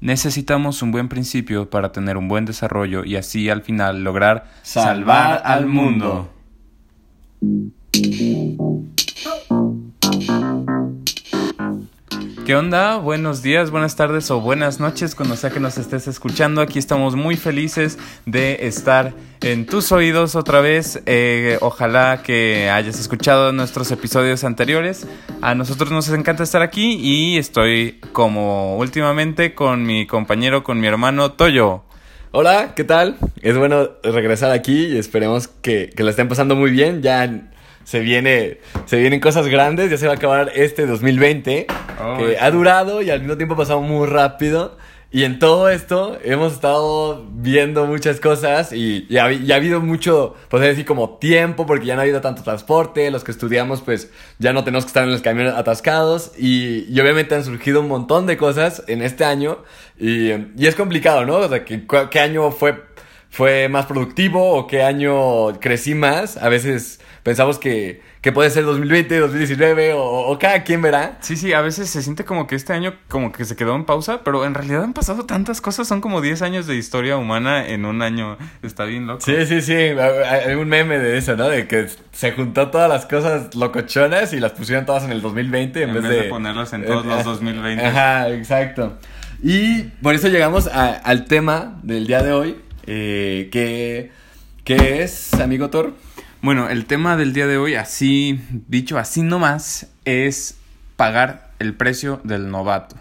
Necesitamos un buen principio para tener un buen desarrollo y así al final lograr salvar al mundo. ¿Qué onda? Buenos días, buenas tardes o buenas noches cuando sea que nos estés escuchando. Aquí estamos muy felices de estar en tus oídos otra vez. Eh, ojalá que hayas escuchado nuestros episodios anteriores. A nosotros nos encanta estar aquí y estoy como últimamente con mi compañero, con mi hermano Toyo. Hola, ¿qué tal? Es bueno regresar aquí y esperemos que, que la estén pasando muy bien. Ya se viene, se vienen cosas grandes, ya se va a acabar este 2020, que ha durado y al mismo tiempo ha pasado muy rápido. Y en todo esto hemos estado viendo muchas cosas y, y, ha, habido mucho, podría decir, como tiempo, porque ya no ha habido tanto transporte, los que estudiamos pues ya no tenemos que estar en los camiones atascados y, y obviamente han surgido un montón de cosas en este año y, y es complicado, ¿no? O sea, ¿qué año fue, fue más productivo o qué año crecí más? A veces pensamos que, que puede ser 2020, 2019 o, o, cada quien verá. Sí, sí, a veces se siente como que este año como que se quedó en pausa, pero en realidad han pasado tantas cosas, son como 10 años de historia humana en un año, está bien loco. Sí, sí, sí, hay un meme de eso, ¿no? De que se juntó todas las cosas locochonas y las pusieron todas en el 2020 en, en vez, de, ponerlas en todos los 2020. Ajá, exacto. Y por eso llegamos a, al tema del día de hoy, eh, que, que es, amigo Thor. Bueno, el tema del día de hoy, así dicho, así nomás, es pagar el precio del novato.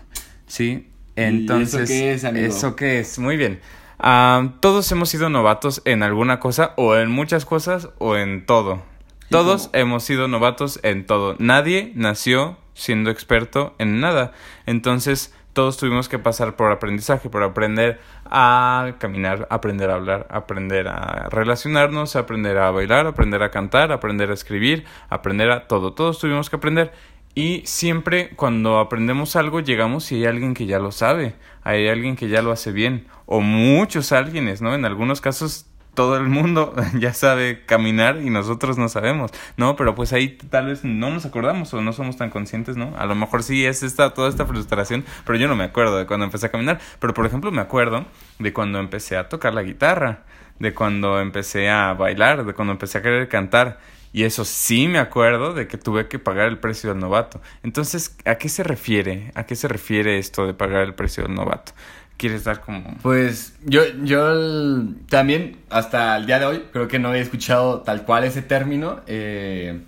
¿Sí? Entonces, ¿Y ¿eso qué es, amigo? ¿Eso qué es? Muy bien. Uh, todos hemos sido novatos en alguna cosa, o en muchas cosas, o en todo. Todos hemos sido novatos en todo. Nadie nació siendo experto en nada. Entonces, todos tuvimos que pasar por aprendizaje, por aprender a caminar, aprender a hablar, aprender a relacionarnos, aprender a bailar, aprender a cantar, aprender a escribir, aprender a todo. Todos tuvimos que aprender. Y siempre cuando aprendemos algo llegamos y hay alguien que ya lo sabe, hay alguien que ya lo hace bien, o muchos alguienes, ¿no? En algunos casos todo el mundo ya sabe caminar y nosotros no sabemos, ¿no? Pero pues ahí tal vez no nos acordamos o no somos tan conscientes, ¿no? A lo mejor sí es esta, toda esta frustración, pero yo no me acuerdo de cuando empecé a caminar. Pero por ejemplo me acuerdo de cuando empecé a tocar la guitarra, de cuando empecé a bailar, de cuando empecé a querer cantar. Y eso sí me acuerdo de que tuve que pagar el precio del novato. Entonces, ¿a qué se refiere? ¿A qué se refiere esto de pagar el precio del novato? Quieres dar como...? Pues yo, yo también hasta el día de hoy creo que no he escuchado tal cual ese término. Eh,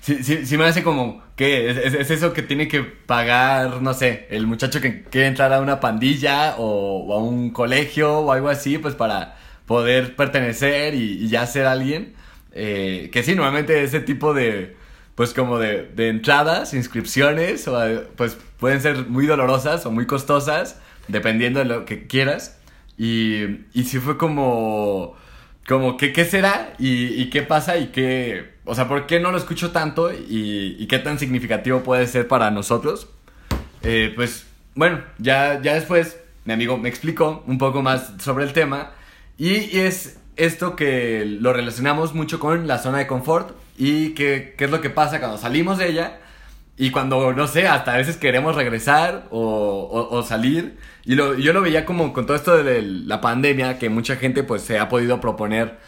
sí, sí, sí, me hace como que es, es, eso que tiene que pagar, no sé, el muchacho que quiere entrar a una pandilla o, o a un colegio o algo así, pues para poder pertenecer y, y ya ser alguien. Eh, que sí, normalmente ese tipo de pues como de, de entradas, inscripciones, o, pues pueden ser muy dolorosas o muy costosas dependiendo de lo que quieras. Y, y sí fue como, como, ¿qué, qué será? Y, y, qué pasa? Y qué, o sea, ¿por qué no lo escucho tanto? Y, y qué tan significativo puede ser para nosotros. Eh, pues, bueno, ya, ya después mi amigo me explicó un poco más sobre el tema. Y, es esto que lo relacionamos mucho con la zona de confort y qué, qué es lo que pasa cuando salimos de ella y cuando, no sé, hasta a veces queremos regresar o, o, o salir. Y lo, yo lo veía como con todo esto de la pandemia, que mucha gente pues se ha podido proponer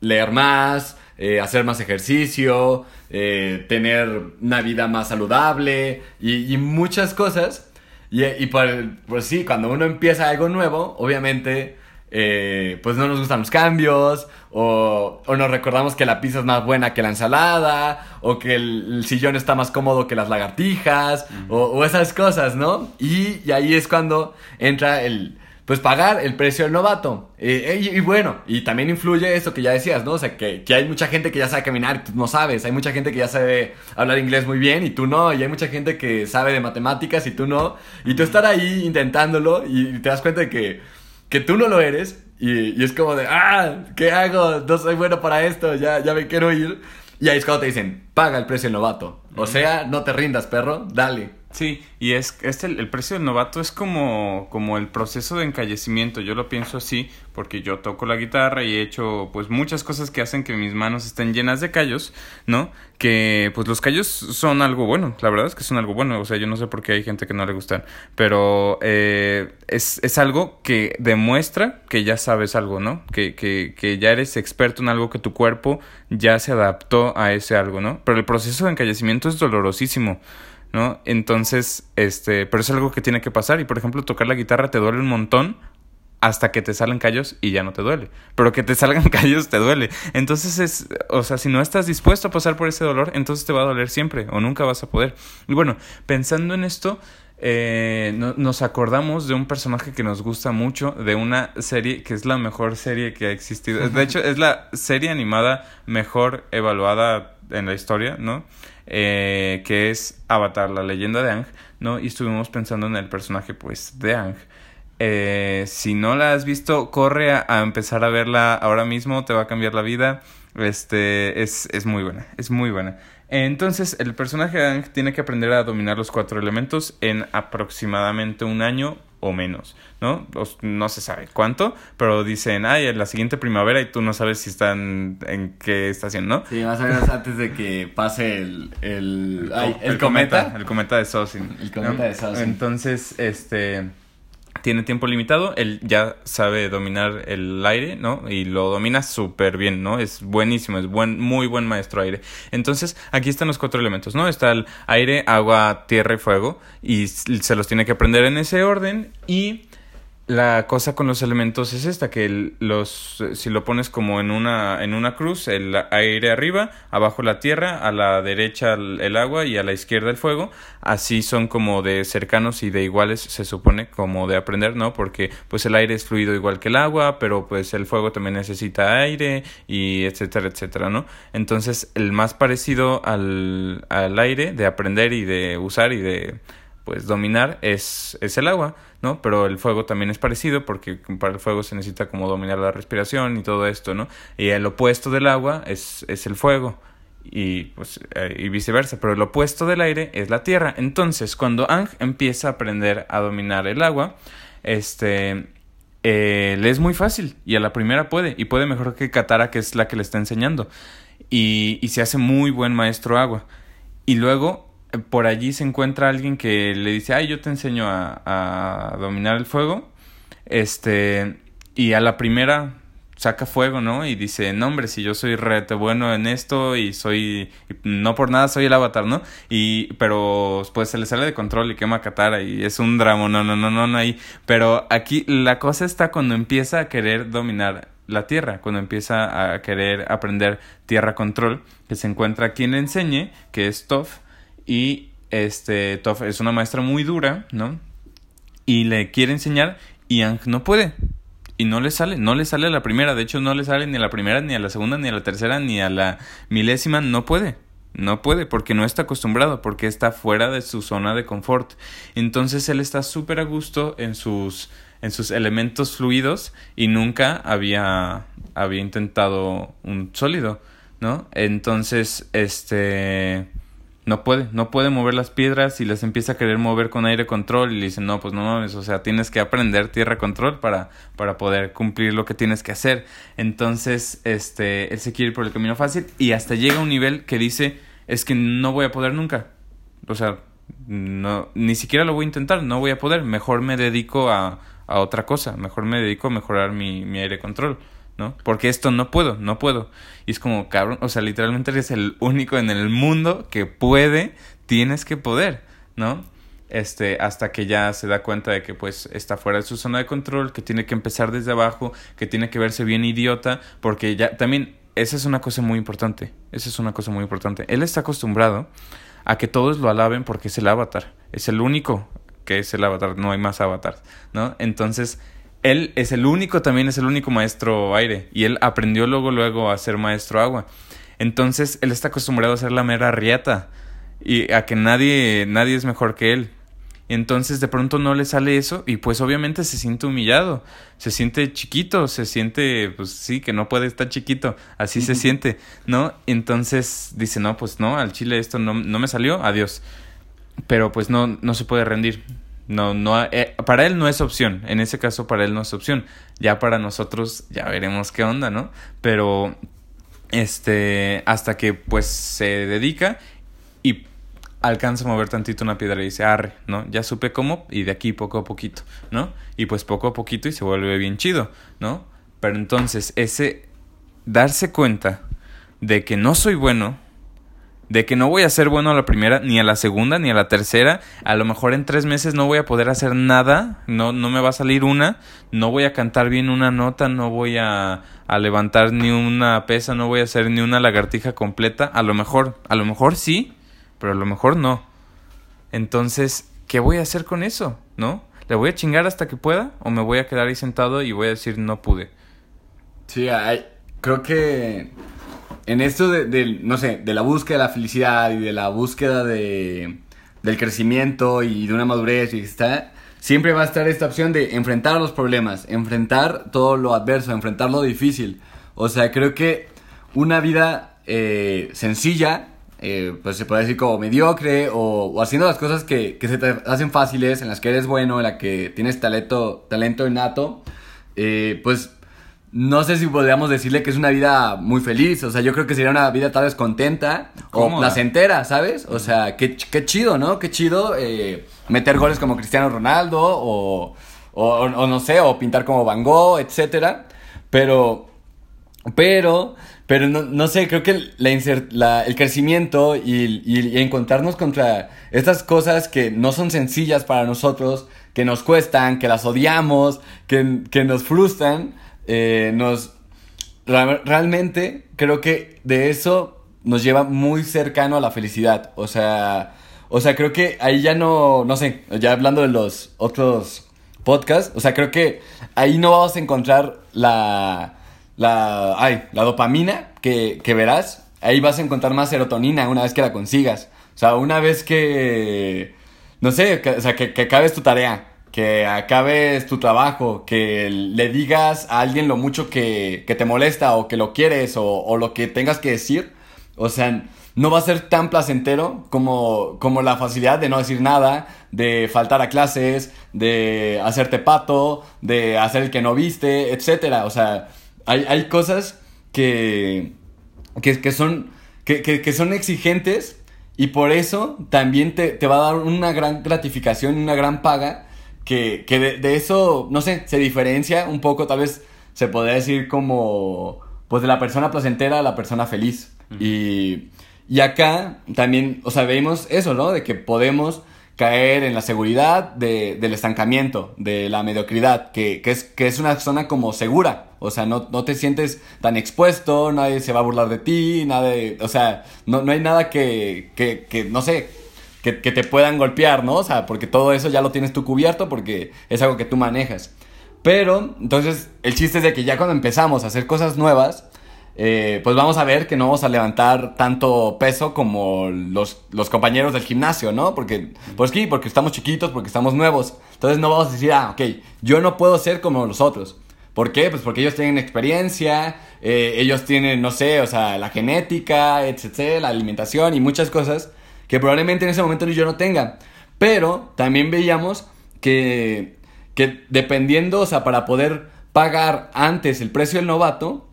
leer más, eh, hacer más ejercicio, eh, tener una vida más saludable y, y muchas cosas. Y, y por, pues sí, cuando uno empieza algo nuevo, obviamente eh, pues no nos gustan los cambios, o, o, nos recordamos que la pizza es más buena que la ensalada, o que el, el sillón está más cómodo que las lagartijas, o, o, esas cosas, ¿no? Y, y, ahí es cuando entra el, pues pagar el precio del novato. Eh, y, y, bueno, y también influye eso que ya decías, ¿no? O sea, que, que hay mucha gente que ya sabe caminar y tú no sabes, hay mucha gente que ya sabe hablar inglés muy bien y tú no, y hay mucha gente que sabe de matemáticas y tú no, y tú estar ahí intentándolo y te das cuenta de que que tú no lo eres y, y, es como de, ah, ¿qué hago? No soy bueno para esto, ya, ya me quiero ir. Y ahí es cuando te dicen, paga el precio del novato. O sea, no te rindas, perro, dale, Sí, y es, es el, precio del novato es como, como el proceso de encallecimiento. Yo lo pienso así porque yo toco la guitarra y he hecho pues muchas cosas que hacen que mis manos estén llenas de callos, ¿no? Que pues los callos son algo bueno, la verdad es que son algo bueno. O sea, yo no sé por qué hay gente que no le gustan, pero eh, es, es algo que demuestra que ya sabes algo, ¿no? Que, que, que ya eres experto en algo que tu cuerpo ya se adaptó a ese algo, ¿no? Pero el proceso de encallecimiento es dolorosísimo. ¿No? Entonces, este, pero es algo que tiene que pasar y por ejemplo tocar la guitarra te duele un montón hasta que te salen callos y ya no te duele. Pero que te salgan callos te duele. Entonces es, o sea, si no estás dispuesto a pasar por ese dolor, entonces te va a doler siempre o nunca vas a poder. Y bueno, pensando en esto, eh, no, nos acordamos de un personaje que nos gusta mucho, de una serie que es la mejor serie que ha existido. De hecho, es la serie animada mejor evaluada en la historia, ¿no? eh, que es Avatar, la leyenda de Ang, ¿no? Y estuvimos pensando en el personaje, pues, de Ang. Eh, si no la has visto, corre a, a, empezar a verla ahora mismo, te va a cambiar la vida. Este, es, es muy buena, es muy buena. Entonces, el personaje de Ang tiene que aprender a dominar los cuatro elementos en aproximadamente un año o menos, ¿no? no se sabe cuánto, pero dicen, ay, en la siguiente primavera y tú no sabes si están en qué estación, ¿no? Sí, más o menos antes de que pase el... El, ay, el, el cometa, cometa, El cometa de Sosin. El cometa ¿no? de Sosin. Entonces, este tiene tiempo limitado, él ya sabe dominar el aire, ¿no? Y lo domina súper bien, ¿no? Es buenísimo, es buen, muy buen maestro aire. Entonces, aquí están los cuatro elementos, ¿no? Está el aire, agua, tierra y fuego, y se los tiene que aprender en ese orden, y la cosa con los elementos es esta, que los, si lo pones como en una, en una cruz, el aire arriba, abajo la tierra, a la derecha el agua y a la izquierda el fuego, así son como de cercanos y de iguales, se supone, como de aprender, ¿no? Porque pues el aire es fluido igual que el agua, pero pues el fuego también necesita aire y etcétera, etcétera, ¿no? Entonces el más parecido al, al aire de aprender y de usar y de pues dominar es, es el agua, ¿no? Pero el fuego también es parecido porque para el fuego se necesita como dominar la respiración y todo esto, ¿no? Y el opuesto del agua es, es el fuego y, pues, eh, y viceversa, pero el opuesto del aire es la tierra. Entonces, cuando Ang empieza a aprender a dominar el agua, este, eh, le es muy fácil y a la primera puede, y puede mejor que Katara, que es la que le está enseñando, y, y se hace muy buen maestro agua. Y luego por allí se encuentra alguien que le dice, ay, yo te enseño a, dominar el fuego. Este, y a la primera saca fuego, ¿no? Y dice, no hombre, si yo soy rete bueno en esto y soy, no por nada soy el avatar, ¿no? Y, pero pues se le sale de control y quema a Katara y es un drama, no, no, no, no, no hay. Pero aquí la cosa está cuando empieza a querer dominar la tierra, cuando empieza a querer aprender tierra control, que se encuentra quien le enseñe, que es Toph, y este Toph es una maestra muy dura, ¿no? Y le quiere enseñar y Ang no puede. Y no le sale, no le sale a la primera, de hecho no le sale ni a la primera, ni a la segunda, ni a la tercera, ni a la milésima, no puede. No puede porque no está acostumbrado, porque está fuera de su zona de confort. Entonces él está súper a gusto en sus, en sus elementos fluidos y nunca había, había intentado un sólido, ¿no? Entonces, este no puede, no puede mover las piedras y las empieza a querer mover con aire control y le dicen, no, pues no mames, o sea, tienes que aprender tierra control para, para poder cumplir lo que tienes que hacer. Entonces, este, él se quiere ir por el camino fácil y hasta llega a un nivel que dice, es que no voy a poder nunca. O sea, no, ni siquiera lo voy a intentar, no voy a poder, mejor me dedico a, a otra cosa, mejor me dedico a mejorar mi, mi aire control. ¿No? Porque esto no puedo, no puedo. Y es como, cabrón, o sea, literalmente eres el único en el mundo que puede, tienes que poder, ¿no? Este, hasta que ya se da cuenta de que pues está fuera de su zona de control, que tiene que empezar desde abajo, que tiene que verse bien idiota, porque ya también esa es una cosa muy importante, esa es una cosa muy importante. Él está acostumbrado a que todos lo alaben porque es el avatar, es el único que es el avatar, no hay más avatars, ¿no? Entonces, él es el único, también es el único maestro aire. Y él aprendió luego, luego a ser maestro agua. Entonces, él está acostumbrado a ser la mera rieta. Y a que nadie, nadie es mejor que él. Entonces de pronto no le sale eso y pues obviamente se siente humillado, se siente chiquito, se siente pues sí que no puede estar chiquito, así se siente, ¿no? Entonces dice, no, pues no, al chile esto no, no me salió, adiós. pero pues no, no se puede rendir. No, no, eh, para él no es opción. En ese caso, para él no es opción. Ya para nosotros, ya veremos qué onda, ¿no? Pero, este, hasta que pues se dedica y alcanza a mover tantito una piedra y dice, arre, ¿no? Ya supe cómo y de aquí poco a poquito, ¿no? Y pues poco a poquito y se vuelve bien chido, ¿no? Pero entonces, ese darse cuenta de que no soy bueno, de que no voy a ser bueno a la primera, ni a la segunda, ni a la tercera. A lo mejor en tres meses no voy a poder hacer nada, no, no me va a salir una, no voy a cantar bien una nota, no voy a, a levantar ni una pesa, no voy a hacer ni una lagartija completa. A lo mejor, a lo mejor sí, pero a lo mejor no. Entonces, ¿qué voy a hacer con eso? ¿No? ¿Le voy a chingar hasta que pueda? ¿O me voy a quedar ahí sentado y voy a decir no pude? Sí, hay, creo que en esto de, no sé, de la búsqueda de la felicidad y de la búsqueda de, del crecimiento y de una madurez y está, siempre va a estar esta opción de enfrentar los problemas, enfrentar todo lo adverso, enfrentar lo difícil. O sea, creo que una vida eh, sencilla, eh, pues se puede decir como mediocre o, haciendo las cosas que, que, se te hacen fáciles, en las que eres bueno, en la que tienes talento, talento innato, eh, pues no sé si podríamos decirle que es una vida muy feliz. O sea, yo creo que sería una vida tal vez contenta o placentera, ¿sabes? O sea, qué, qué chido, ¿no? Qué chido eh, meter goles como Cristiano Ronaldo o, o, no sé, o pintar como Van Gogh, etcétera. Pero, pero, pero no, no sé, creo que la, el crecimiento y, y, encontrarnos contra estas cosas que no son sencillas para nosotros, que nos cuestan, que las odiamos, que, que nos frustran eh, nos realmente creo que de eso nos lleva muy cercano a la felicidad. O sea, o sea, creo que ahí ya no, no sé, ya hablando de los otros podcasts, o sea, creo que ahí no vamos a encontrar la, la, ay, la dopamina que, que verás. Ahí vas a encontrar más serotonina una vez que la consigas. O sea, una vez que, no sé, o sea, que, que acabes tu tarea que acabes tu trabajo, que le digas a alguien lo mucho que, te molesta o que lo quieres o, lo que tengas que decir. O sea, no va a ser tan placentero como, como la facilidad de no decir nada, de faltar a clases, de hacerte pato, de hacer el que no viste, etc. O sea, hay, cosas que, que, son, que, son exigentes y por eso también te, te va a dar una gran gratificación, una gran paga que, que de, eso, no sé, se diferencia un poco, tal vez se podría decir como, pues de la persona placentera a la persona feliz. y, y acá también, o sea, vemos eso, ¿no? De que podemos caer en la seguridad de, del estancamiento, de la mediocridad, que, que, es, que es una zona como segura. O sea, no, no te sientes tan expuesto, nadie se va a burlar de ti, nadie, o sea, no, no hay nada que, que, que, no sé, que, te puedan golpear, ¿no? O sea, porque todo eso ya lo tienes tú cubierto porque es algo que tú manejas. Pero, entonces, el chiste es de que ya cuando empezamos a hacer cosas nuevas, eh, pues vamos a ver que no vamos a levantar tanto peso como los, los compañeros del gimnasio, ¿no? Porque, pues sí, porque estamos chiquitos, porque estamos nuevos. Entonces no vamos a decir, ah, ok, yo no puedo ser como los otros. ¿Por qué? Pues porque ellos tienen experiencia, eh, ellos tienen, no sé, o sea, la genética, etcétera, la alimentación y muchas cosas que probablemente en ese momento yo no tenga. Pero también veíamos que, que dependiendo, o sea, para poder pagar antes el precio del novato,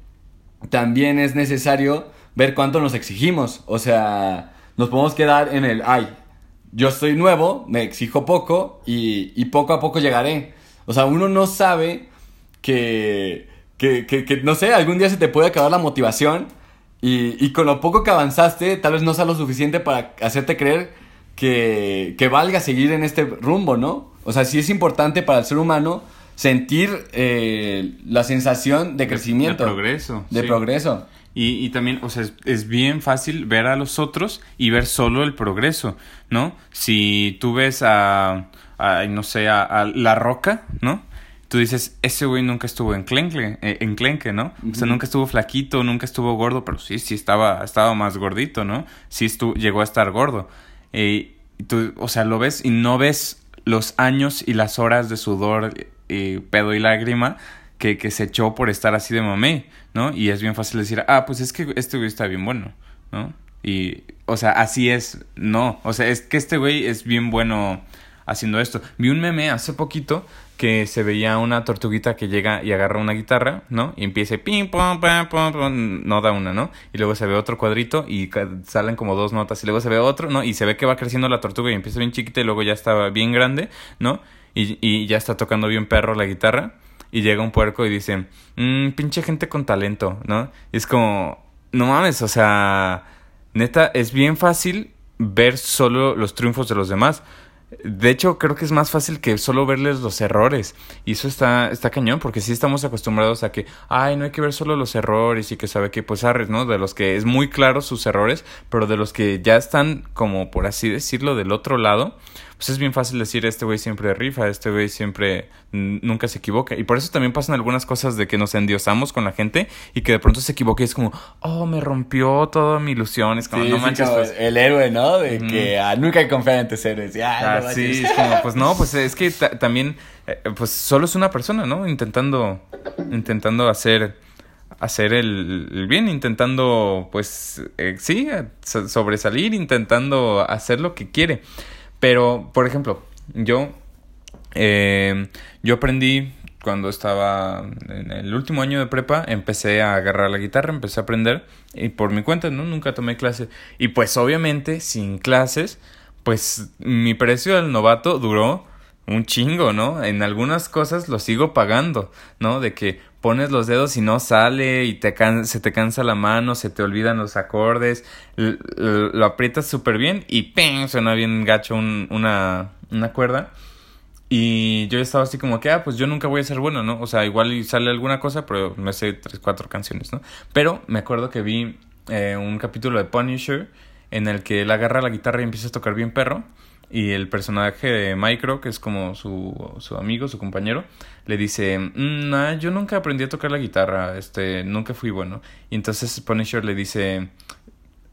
también es necesario ver cuánto nos exigimos. O sea, nos podemos quedar en el, ay, yo estoy nuevo, me exijo poco y, y poco a poco llegaré. O sea, uno no sabe que, que, que, que, no sé, algún día se te puede acabar la motivación y, y, con lo poco que avanzaste, tal vez no sea lo suficiente para hacerte creer que, que valga seguir en este rumbo, ¿no? O sea, sí es importante para el ser humano sentir eh, la sensación de crecimiento. De, progreso. De progreso. Y, y, también, o sea, es, bien fácil ver a los otros y ver solo el progreso, ¿no? Si tú ves a, a no sé, a La Roca, ¿no? Tú dices, ese güey nunca estuvo en clenque, eh, en clenque, ¿no? O sea, nunca estuvo flaquito, nunca estuvo gordo, pero sí, sí estaba, estaba más gordito, ¿no? Sí estuvo, llegó a estar gordo. Eh, tú, o sea, lo ves y no ves los años y las horas de sudor, y pedo y lágrima que, que se echó por estar así de mamé, ¿no? Y es bien fácil decir, ah, pues es que este güey está bien bueno, ¿no? Y, o sea, así es, no. O sea, es que este güey es bien bueno haciendo esto. Vi un meme hace poquito que se veía una tortuguita que llega y agarra una guitarra, ¿no? Y empieza pim, pum, pam, pum, pum, no da una, ¿no? Y luego se ve otro cuadrito y salen como dos notas y luego se ve otro, ¿no? Y se ve que va creciendo la tortuga y empieza bien chiquita y luego ya está bien grande, ¿no? Y, y ya está tocando bien perro la guitarra y llega un puerco y dice, mmm, pinche gente con talento, ¿no? Y es como, no mames, o sea, neta, es bien fácil ver solo los triunfos de los demás. De hecho, creo que es más fácil que solo verles los errores. Y eso está, está cañón, porque sí estamos acostumbrados a que, ay, no hay que ver solo los errores y que sabe que, pues, arres, ¿no? De los que es muy claro sus errores, pero de los que ya están, como por así decirlo, del otro lado, pues es bien fácil decir, este güey siempre rifa, este güey siempre nunca se equivoca. Y por eso también pasan algunas cosas de que nos endiosamos con la gente y que de pronto se equivoca y es como, oh, me rompió toda mi ilusión. Es como, no manches. pues... El héroe, ¿no? De que ah, nunca hay confiar en tus héroes. Ah, sí, es como, pues no, pues es que también, eh, pues solo es una persona, ¿no? Intentando, intentando hacer hacer el, bien, intentando, pues, eh, sí, sobresalir, intentando hacer lo que quiere. Pero, por ejemplo, yo, eh, yo aprendí cuando estaba en el último año de prepa, empecé a agarrar la guitarra, empecé a aprender y por mi cuenta, ¿no? Nunca tomé clases. Y pues obviamente, sin clases, pues mi precio del novato duró un chingo, ¿no? En algunas cosas lo sigo pagando, ¿no? De que pones los dedos y no sale y te se te cansa la mano, se te olvidan los acordes, lo aprietas súper bien y ¡ping! suena bien gacho una, una cuerda. Y yo estaba así como que, ah, pues yo nunca voy a ser bueno, ¿no? O sea, igual sale alguna cosa, pero me sé tres, cuatro canciones, ¿no? Pero me acuerdo que vi eh, un capítulo de Punisher en el que él agarra la guitarra y empieza a tocar bien perro. Y el personaje de Micro, que es como su, su amigo, su compañero, le dice, mm, yo nunca aprendí a tocar la guitarra, este, nunca fui bueno. Y entonces Punisher le dice,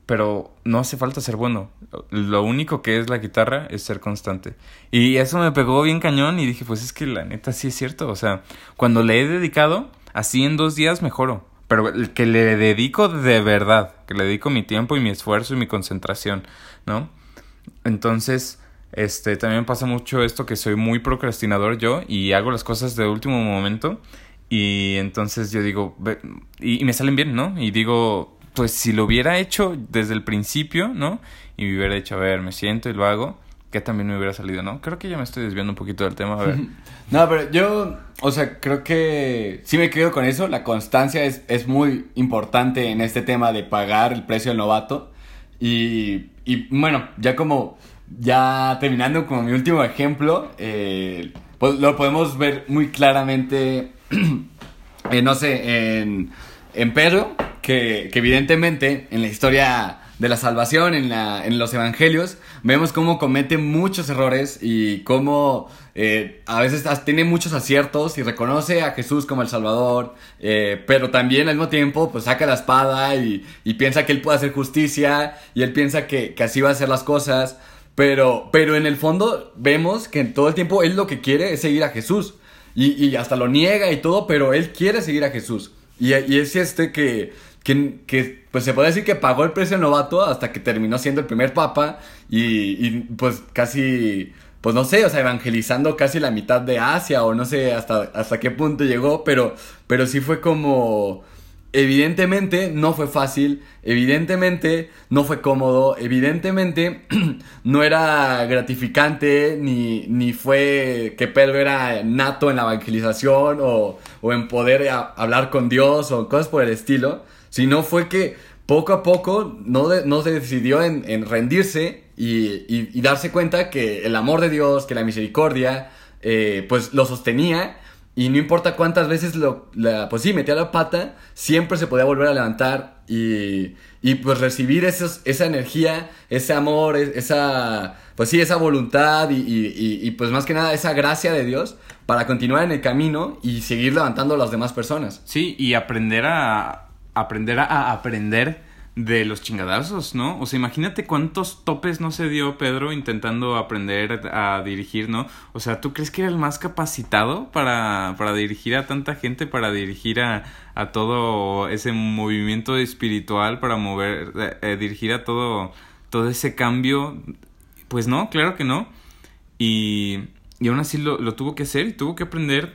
pero no hace falta ser bueno. Lo único que es la guitarra es ser constante. Y eso me pegó bien cañón y dije, pues es que la neta sí es cierto. O sea, cuando le he dedicado, así en dos días mejoro. Pero que le dedico de verdad, que le dedico mi tiempo y mi esfuerzo y mi concentración, ¿no? Entonces, este, también pasa mucho esto que soy muy procrastinador yo y hago las cosas de último momento y entonces yo digo, y, me salen bien, ¿no? Y digo, pues si lo hubiera hecho desde el principio, ¿no? Y me hubiera dicho, a ver, me siento y lo hago, que también me hubiera salido, ¿no? Creo que ya me estoy desviando un poquito del tema, a ver. no, pero yo, o sea, creo que sí me quedo con eso, la constancia es, es muy importante en este tema de pagar el precio del novato y, y bueno, ya como ya terminando con mi último ejemplo, eh, pues lo podemos ver muy claramente, eh, no sé, en, en Pedro, que, que, evidentemente en la historia de la salvación, en, la, en los evangelios, vemos cómo comete muchos errores y cómo eh, a veces tiene muchos aciertos y reconoce a Jesús como el Salvador, pero también al mismo tiempo pues saca la espada y, y, piensa que él puede hacer justicia y él piensa que, que así va a hacer las cosas. Pero, pero en el fondo vemos que en todo el tiempo él lo que quiere es seguir a Jesús. Y, y hasta lo niega y todo, pero él quiere seguir a Jesús. Y, y es este que, que, que, pues se puede decir que pagó el precio novato hasta que terminó siendo el primer papa y, y, pues casi, pues no sé, o sea, evangelizando casi la mitad de Asia o no sé hasta, hasta qué punto llegó, pero, pero sí fue como Evidentemente no fue fácil, evidentemente no fue cómodo, evidentemente no era gratificante, ni, ni fue que Pedro era nato en la evangelización o, o en poder hablar con Dios o cosas por el estilo, sino fue que poco a poco no, no se decidió en, en rendirse y, y, darse cuenta que el amor de Dios, que la misericordia, eh, pues lo sostenía y no importa cuántas veces lo, la, pues sí, metía la pata, siempre se podía volver a levantar y, y pues recibir esos, esa energía, ese amor, esa, pues sí, esa voluntad y, y, y, pues más que nada esa gracia de Dios para continuar en el camino y seguir levantando a las demás personas. Sí, y aprender a, aprender a aprender de los chingadazos, ¿no? O sea, imagínate cuántos topes no se dio Pedro intentando aprender a dirigir, ¿no? O sea, ¿tú crees que era el más capacitado para, para dirigir a tanta gente, para dirigir a, a todo ese movimiento espiritual, para mover, eh, eh, dirigir a todo, todo ese cambio? Pues no, claro que no. Y, y aún así lo, lo tuvo que hacer y tuvo que aprender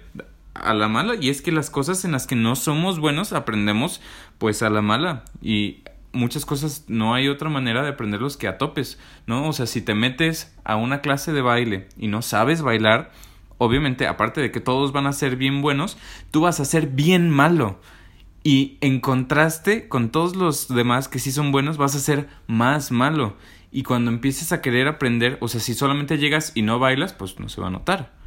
a la mala y es que las cosas en las que no somos buenos aprendemos pues a la mala y muchas cosas no hay otra manera de aprenderlos que a topes, ¿no? O sea, si te metes a una clase de baile y no sabes bailar, obviamente, aparte de que todos van a ser bien buenos, tú vas a ser bien malo. Y en contraste con todos los demás que sí son buenos, vas a ser más malo. Y cuando empieces a querer aprender, o sea, si solamente llegas y no bailas, pues no se va a notar.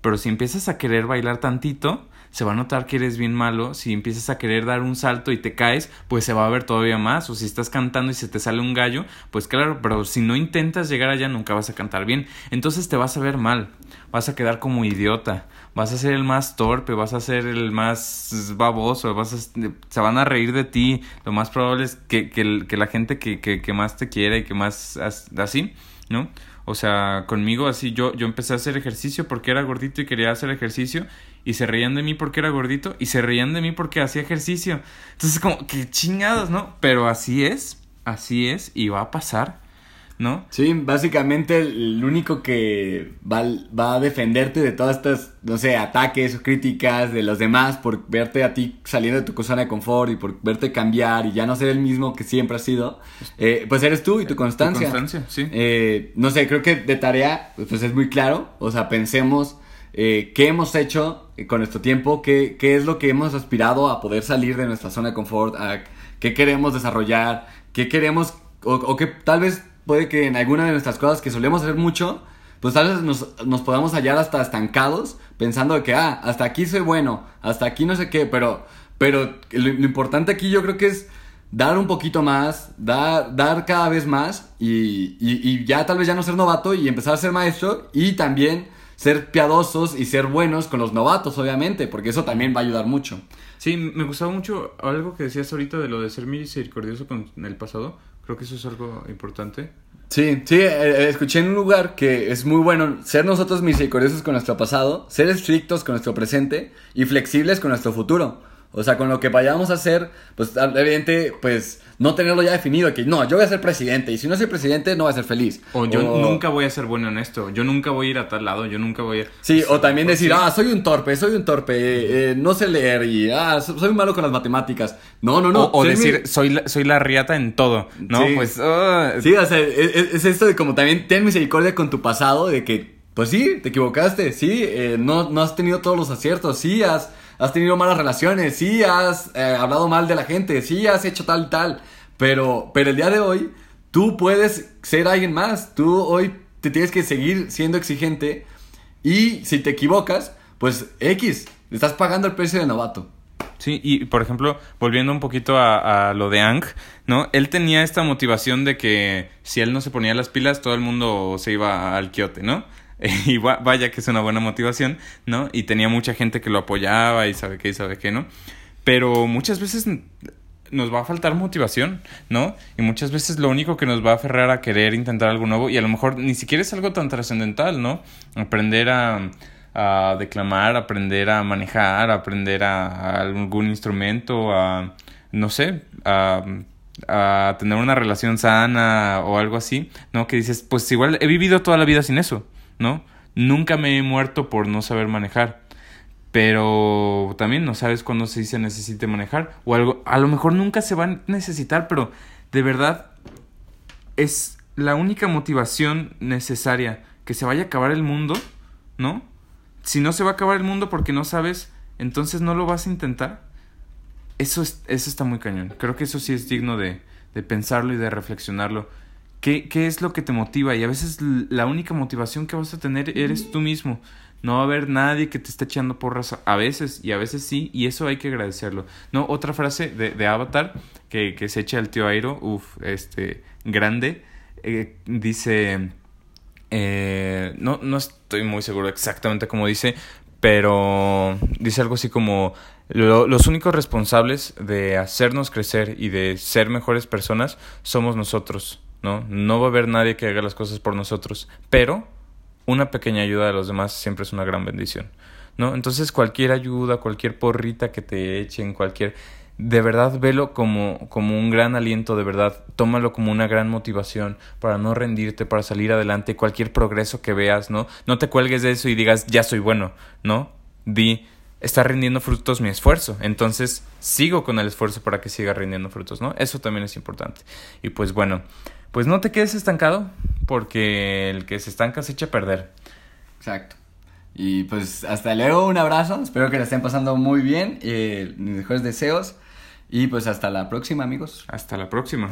Pero si empiezas a querer bailar tantito, se va a notar que eres bien malo. Si empiezas a querer dar un salto y te caes, pues se va a ver todavía más. O si estás cantando y se te sale un gallo, pues claro, pero si no intentas llegar allá nunca vas a cantar bien. Entonces te vas a ver mal. Vas a quedar como idiota. Vas a ser el más torpe, vas a ser el más baboso, vas a, se van a reír de ti. Lo más probable es que, que, que la gente que, que, que más te quiere y que más así, ¿no? O sea, conmigo así yo, yo empecé a hacer ejercicio porque era gordito y quería hacer ejercicio y se reían de mí porque era gordito y se reían de mí porque hacía ejercicio. Entonces como que chingados, ¿no? Pero así es, así es y va a pasar. ¿No? Sí, básicamente el único que va, va, a defenderte de todas estas, no sé, ataques o críticas de los demás por verte a ti saliendo de tu zona de confort y por verte cambiar y ya no ser el mismo que siempre has sido, eh, pues eres tú y tu constancia. Tu constancia, sí. Eh, no sé, creo que de tarea, pues es muy claro, o sea, pensemos eh, qué hemos hecho con nuestro tiempo, qué, qué es lo que hemos aspirado a poder salir de nuestra zona de confort, a qué queremos desarrollar, qué queremos, o, o que tal vez puede que en alguna de nuestras cosas que solemos hacer mucho, pues tal vez nos, nos podamos hallar hasta estancados pensando que, ah, hasta aquí soy bueno, hasta aquí no sé qué, pero, pero lo, importante aquí yo creo que es dar un poquito más, dar, dar cada vez más y, y, y, ya tal vez ya no ser novato y empezar a ser maestro y también ser piadosos y ser buenos con los novatos, obviamente, porque eso también va a ayudar mucho. Sí, me gustaba mucho algo que decías ahorita de lo de ser misericordioso con el pasado Creo que eso es algo importante. Sí, sí, eh, escuché en un lugar que es muy bueno ser nosotros misericordiosos con nuestro pasado, ser estrictos con nuestro presente y flexibles con nuestro futuro. O sea, con lo que vayamos a hacer, pues evidente, pues no tenerlo ya definido, que no, yo voy a ser presidente y si no soy presidente no voy a ser feliz. O yo nunca voy a ser bueno en esto, yo nunca voy a ir a tal lado, yo nunca voy a... Sí, o también decir, ah, soy un torpe, soy un torpe, eh, no sé leer y, ah, soy malo con las matemáticas. No, no, no. O, decir, soy, la, soy la riata en todo, ¿no? Sí. Pues... Uh... Sí, o sea, es, es, esto de como también ten misericordia con tu pasado, de que, pues sí, te equivocaste, sí, eh, no, no has tenido todos los aciertos, sí, has, has tenido malas relaciones, sí, has eh, hablado mal de la gente, sí, has hecho tal y tal. Pero, pero el día de hoy, tú puedes ser alguien más. Tú hoy te tienes que seguir siendo exigente. Y si te equivocas, pues X, estás pagando el precio de novato. Sí, y por ejemplo, volviendo un poquito a, a, lo de Ang, ¿no? Él tenía esta motivación de que si él no se ponía las pilas, todo el mundo se iba al quiote, ¿no? y vaya que es una buena motivación, ¿no? Y tenía mucha gente que lo apoyaba y sabe qué y sabe qué, ¿no? Pero muchas veces nos va a faltar motivación, ¿no? Y muchas veces lo único que nos va a aferrar a querer intentar algo nuevo y a lo mejor ni siquiera es algo tan trascendental, ¿no? Aprender a, a, declamar, aprender a manejar, aprender a, a, algún instrumento, a, no sé, a, a tener una relación sana o algo así, ¿no? Que dices, pues igual he vivido toda la vida sin eso, ¿no? Nunca me he muerto por no saber manejar pero también no sabes cuándo se se necesite manejar o algo a lo mejor nunca se va a necesitar pero de verdad es la única motivación necesaria que se vaya a acabar el mundo no si no se va a acabar el mundo porque no sabes entonces no lo vas a intentar. Eso es, eso está muy cañón. Creo que eso sí es digno de, de pensarlo y de reflexionarlo ¿Qué, ¿Qué es lo que te motiva? Y a veces la única motivación que vas a tener eres tú mismo. No va a haber nadie que te esté echando porras a veces y a veces sí, y eso hay que agradecerlo. No, otra frase de, de Avatar que, que, se echa el tío Airo, uff, este, grande, eh, dice, eh, no, no estoy muy seguro exactamente como dice, pero dice algo así como los únicos responsables de hacernos crecer y de ser mejores personas somos nosotros, ¿no? No va a haber nadie que haga las cosas por nosotros, pero una pequeña ayuda de los demás siempre es una gran bendición, ¿no? Entonces cualquier ayuda, cualquier porrita que te echen, cualquier de verdad velo como, como un gran aliento, de verdad, tómalo como una gran motivación para no rendirte, para salir adelante, cualquier progreso que veas, ¿no? No te cuelgues de eso y digas, ya soy bueno, ¿no? Di, está rindiendo frutos mi esfuerzo, entonces sigo con el esfuerzo para que siga rindiendo frutos, ¿no? Eso también es importante. Y pues bueno, pues no te quedes estancado, porque el que se estanca se echa a perder. Exacto. Y pues hasta luego, un abrazo, espero que la estén pasando muy bien, eh, mis mejores deseos. Y pues hasta la próxima, amigos. Hasta la próxima.